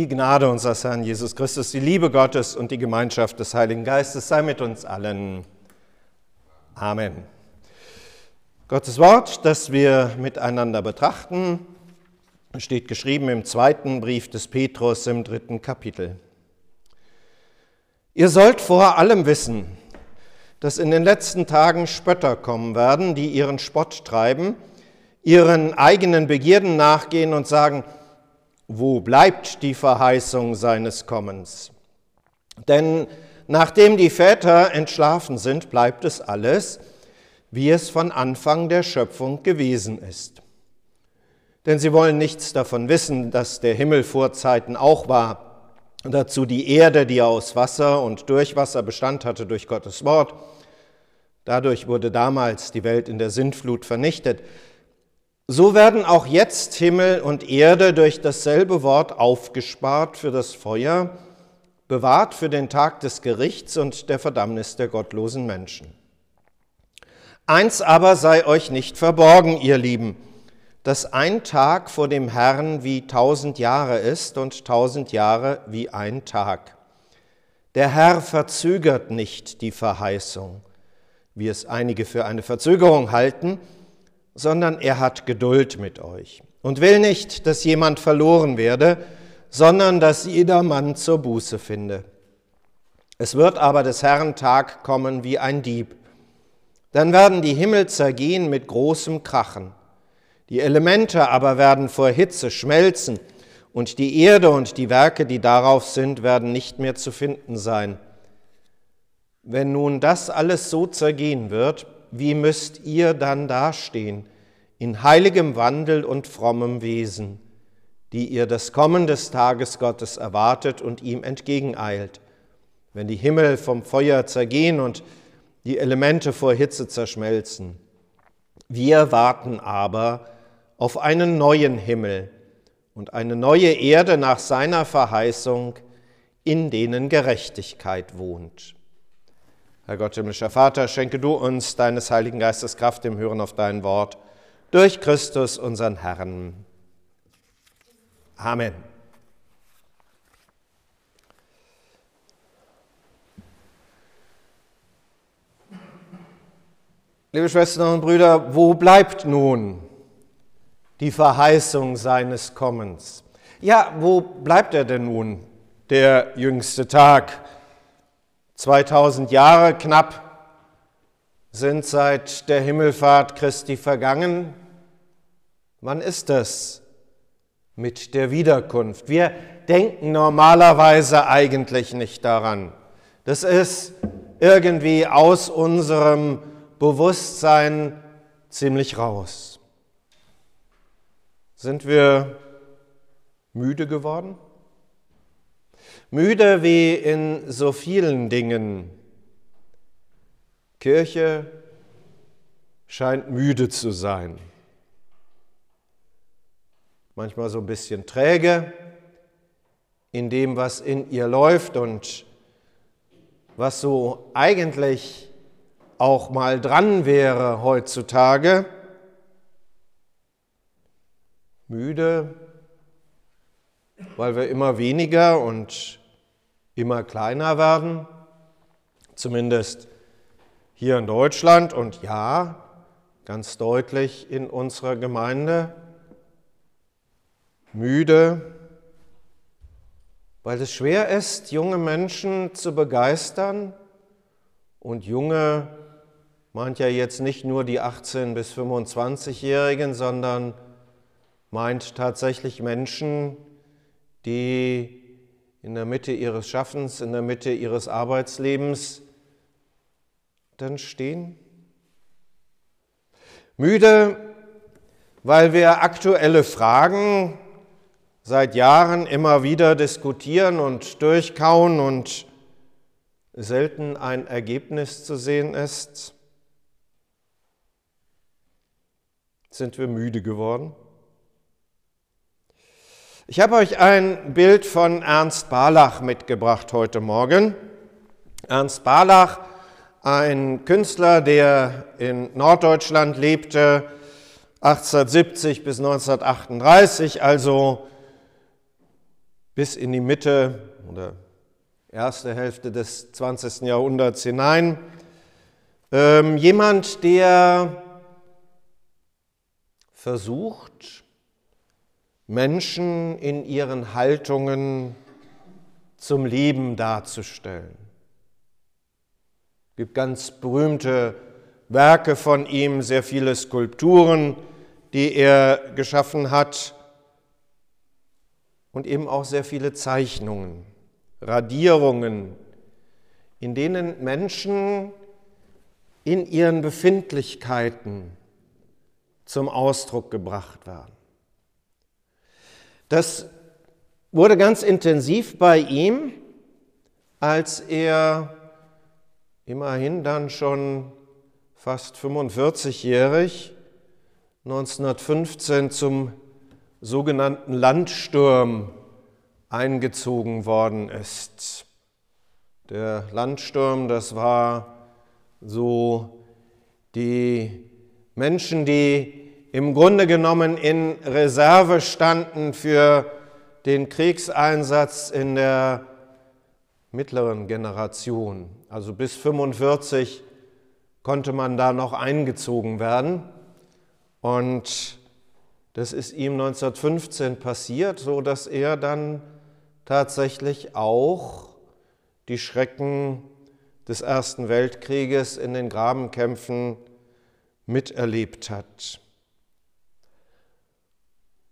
Die Gnade unseres Herrn Jesus Christus, die Liebe Gottes und die Gemeinschaft des Heiligen Geistes sei mit uns allen. Amen. Gottes Wort, das wir miteinander betrachten, steht geschrieben im zweiten Brief des Petrus im dritten Kapitel. Ihr sollt vor allem wissen, dass in den letzten Tagen Spötter kommen werden, die ihren Spott treiben, ihren eigenen Begierden nachgehen und sagen, wo bleibt die Verheißung seines Kommens? Denn nachdem die Väter entschlafen sind, bleibt es alles, wie es von Anfang der Schöpfung gewesen ist. Denn sie wollen nichts davon wissen, dass der Himmel vor Zeiten auch war, dazu die Erde, die aus Wasser und Durchwasser Bestand hatte durch Gottes Wort. Dadurch wurde damals die Welt in der Sintflut vernichtet. So werden auch jetzt Himmel und Erde durch dasselbe Wort aufgespart für das Feuer, bewahrt für den Tag des Gerichts und der Verdammnis der gottlosen Menschen. Eins aber sei euch nicht verborgen, ihr Lieben, dass ein Tag vor dem Herrn wie tausend Jahre ist und tausend Jahre wie ein Tag. Der Herr verzögert nicht die Verheißung, wie es einige für eine Verzögerung halten, sondern er hat Geduld mit euch und will nicht, dass jemand verloren werde, sondern dass jeder Mann zur Buße finde. Es wird aber des Herrn Tag kommen wie ein Dieb. Dann werden die Himmel zergehen mit großem Krachen. Die Elemente aber werden vor Hitze schmelzen und die Erde und die Werke, die darauf sind, werden nicht mehr zu finden sein. Wenn nun das alles so zergehen wird, wie müsst ihr dann dastehen in heiligem Wandel und frommem Wesen, die ihr das Kommen des Tages Gottes erwartet und ihm entgegeneilt, wenn die Himmel vom Feuer zergehen und die Elemente vor Hitze zerschmelzen. Wir warten aber auf einen neuen Himmel und eine neue Erde nach seiner Verheißung, in denen Gerechtigkeit wohnt. Herr Gott, himmlischer Vater, schenke du uns deines Heiligen Geistes Kraft im Hören auf dein Wort durch Christus, unseren Herrn. Amen. Liebe Schwestern und Brüder, wo bleibt nun die Verheißung seines Kommens? Ja, wo bleibt er denn nun, der jüngste Tag? 2000 Jahre knapp sind seit der Himmelfahrt Christi vergangen. Wann ist es mit der Wiederkunft? Wir denken normalerweise eigentlich nicht daran. Das ist irgendwie aus unserem Bewusstsein ziemlich raus. Sind wir müde geworden? Müde wie in so vielen Dingen. Kirche scheint müde zu sein. Manchmal so ein bisschen träge in dem, was in ihr läuft und was so eigentlich auch mal dran wäre heutzutage. Müde, weil wir immer weniger und immer kleiner werden, zumindest hier in Deutschland und ja, ganz deutlich in unserer Gemeinde. Müde, weil es schwer ist, junge Menschen zu begeistern und junge meint ja jetzt nicht nur die 18 bis 25-Jährigen, sondern meint tatsächlich Menschen, die in der Mitte ihres Schaffens, in der Mitte ihres Arbeitslebens dann stehen? Müde, weil wir aktuelle Fragen seit Jahren immer wieder diskutieren und durchkauen und selten ein Ergebnis zu sehen ist? Sind wir müde geworden? Ich habe euch ein Bild von Ernst Barlach mitgebracht heute Morgen. Ernst Barlach, ein Künstler, der in Norddeutschland lebte, 1870 bis 1938, also bis in die Mitte oder erste Hälfte des 20. Jahrhunderts hinein. Ähm, jemand, der versucht, Menschen in ihren Haltungen zum Leben darzustellen. Es gibt ganz berühmte Werke von ihm, sehr viele Skulpturen, die er geschaffen hat und eben auch sehr viele Zeichnungen, Radierungen, in denen Menschen in ihren Befindlichkeiten zum Ausdruck gebracht werden. Das wurde ganz intensiv bei ihm, als er immerhin dann schon fast 45-jährig 1915 zum sogenannten Landsturm eingezogen worden ist. Der Landsturm, das war so die Menschen, die im Grunde genommen in Reserve standen für den Kriegseinsatz in der mittleren Generation. Also bis 45 konnte man da noch eingezogen werden. Und das ist ihm 1915 passiert, so dass er dann tatsächlich auch die Schrecken des Ersten Weltkrieges in den Grabenkämpfen miterlebt hat.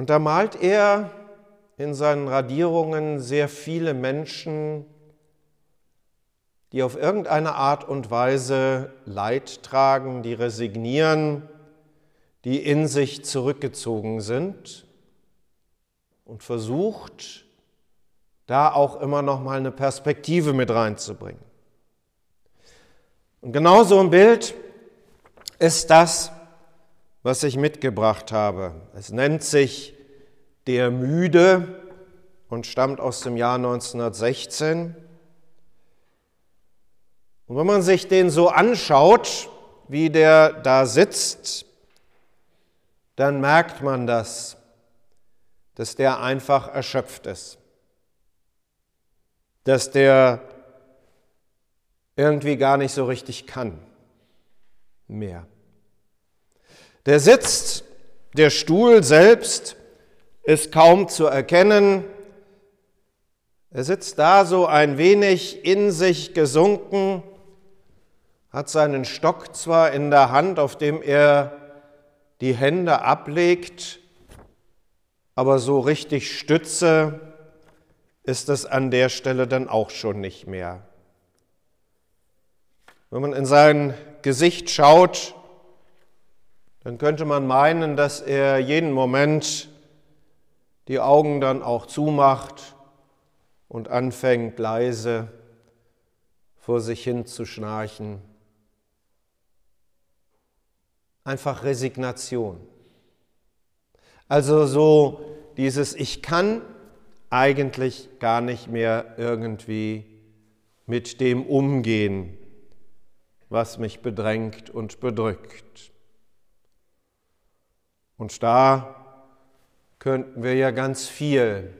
Und da malt er in seinen Radierungen sehr viele Menschen, die auf irgendeine Art und Weise Leid tragen, die resignieren, die in sich zurückgezogen sind und versucht, da auch immer noch mal eine Perspektive mit reinzubringen. Und genauso ein Bild ist das, was ich mitgebracht habe. Es nennt sich Der Müde und stammt aus dem Jahr 1916. Und wenn man sich den so anschaut, wie der da sitzt, dann merkt man das, dass der einfach erschöpft ist, dass der irgendwie gar nicht so richtig kann mehr. Der sitzt, der Stuhl selbst ist kaum zu erkennen. Er sitzt da so ein wenig in sich gesunken, hat seinen Stock zwar in der Hand, auf dem er die Hände ablegt, aber so richtig Stütze ist es an der Stelle dann auch schon nicht mehr. Wenn man in sein Gesicht schaut, dann könnte man meinen, dass er jeden Moment die Augen dann auch zumacht und anfängt leise vor sich hin zu schnarchen einfach Resignation. Also so dieses Ich kann eigentlich gar nicht mehr irgendwie mit dem umgehen, was mich bedrängt und bedrückt. Und da könnten wir ja ganz viel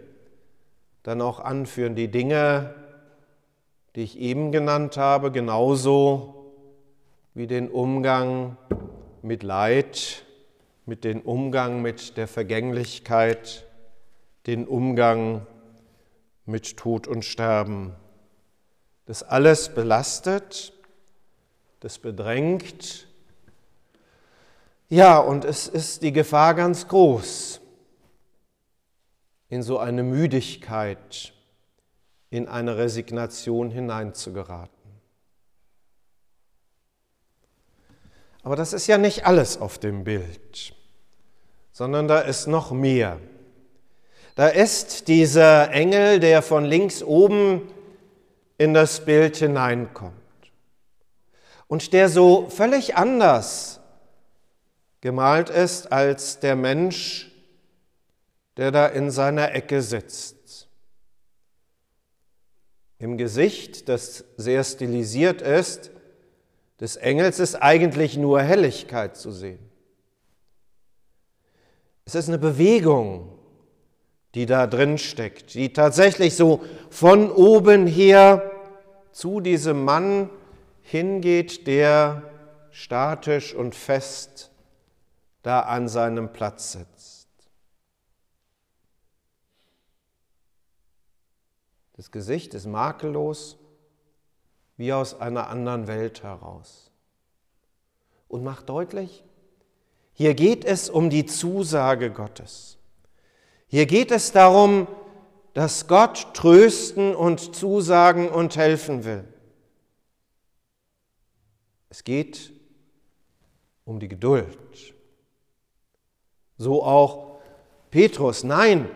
dann auch anführen. Die Dinge, die ich eben genannt habe, genauso wie den Umgang mit Leid, mit dem Umgang mit der Vergänglichkeit, den Umgang mit Tod und Sterben. Das alles belastet, das bedrängt. Ja, und es ist die Gefahr ganz groß, in so eine Müdigkeit, in eine Resignation hineinzugeraten. Aber das ist ja nicht alles auf dem Bild, sondern da ist noch mehr. Da ist dieser Engel, der von links oben in das Bild hineinkommt und der so völlig anders gemalt ist als der Mensch, der da in seiner Ecke sitzt. Im Gesicht, das sehr stilisiert ist, des Engels ist eigentlich nur Helligkeit zu sehen. Es ist eine Bewegung die da drin steckt, die tatsächlich so von oben her zu diesem Mann hingeht, der statisch und fest da an seinem Platz sitzt. Das Gesicht ist makellos, wie aus einer anderen Welt heraus. Und macht deutlich, hier geht es um die Zusage Gottes. Hier geht es darum, dass Gott trösten und zusagen und helfen will. Es geht um die Geduld. So auch Petrus. Nein,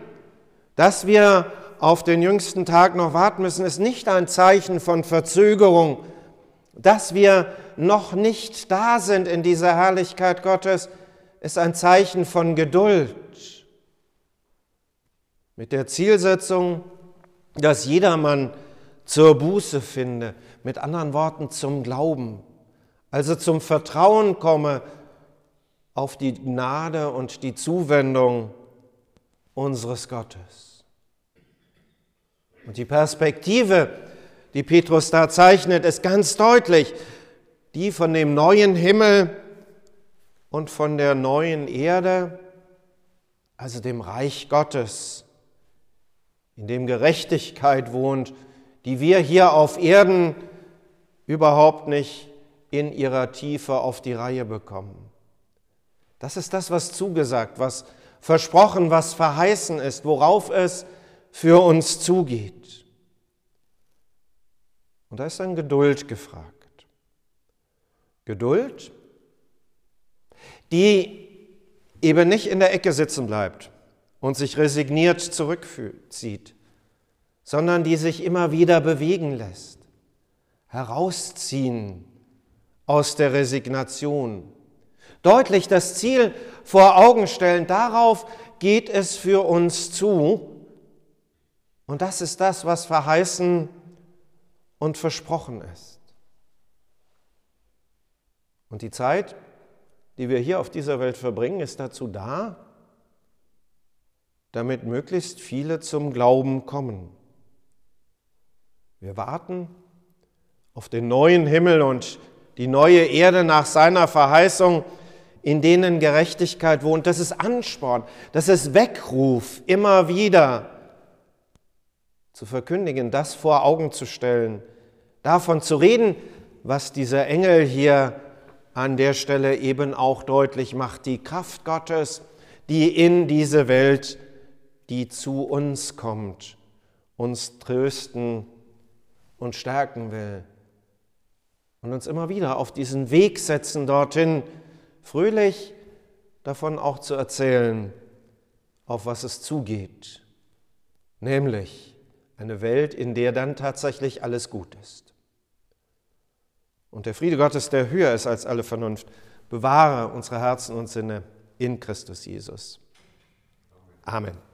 dass wir auf den jüngsten Tag noch warten müssen, ist nicht ein Zeichen von Verzögerung. Dass wir noch nicht da sind in dieser Herrlichkeit Gottes, ist ein Zeichen von Geduld. Mit der Zielsetzung, dass jedermann zur Buße finde, mit anderen Worten zum Glauben also zum Vertrauen komme auf die Gnade und die Zuwendung unseres Gottes. Und die Perspektive, die Petrus da zeichnet, ist ganz deutlich die von dem neuen Himmel und von der neuen Erde, also dem Reich Gottes, in dem Gerechtigkeit wohnt, die wir hier auf Erden überhaupt nicht in ihrer Tiefe auf die Reihe bekommen. Das ist das, was zugesagt, was versprochen, was verheißen ist, worauf es für uns zugeht. Und da ist dann Geduld gefragt. Geduld, die eben nicht in der Ecke sitzen bleibt und sich resigniert zurückzieht, sondern die sich immer wieder bewegen lässt, herausziehen aus der Resignation. Deutlich das Ziel vor Augen stellen, darauf geht es für uns zu. Und das ist das, was verheißen und versprochen ist. Und die Zeit, die wir hier auf dieser Welt verbringen, ist dazu da, damit möglichst viele zum Glauben kommen. Wir warten auf den neuen Himmel und die neue Erde nach seiner Verheißung, in denen Gerechtigkeit wohnt. Das ist Ansporn, das ist Weckruf, immer wieder zu verkündigen, das vor Augen zu stellen, davon zu reden, was dieser Engel hier an der Stelle eben auch deutlich macht, die Kraft Gottes, die in diese Welt, die zu uns kommt, uns trösten und stärken will und uns immer wieder auf diesen Weg setzen dorthin, fröhlich davon auch zu erzählen, auf was es zugeht, nämlich eine Welt, in der dann tatsächlich alles gut ist. Und der Friede Gottes, der höher ist als alle Vernunft, bewahre unsere Herzen und Sinne in Christus Jesus. Amen.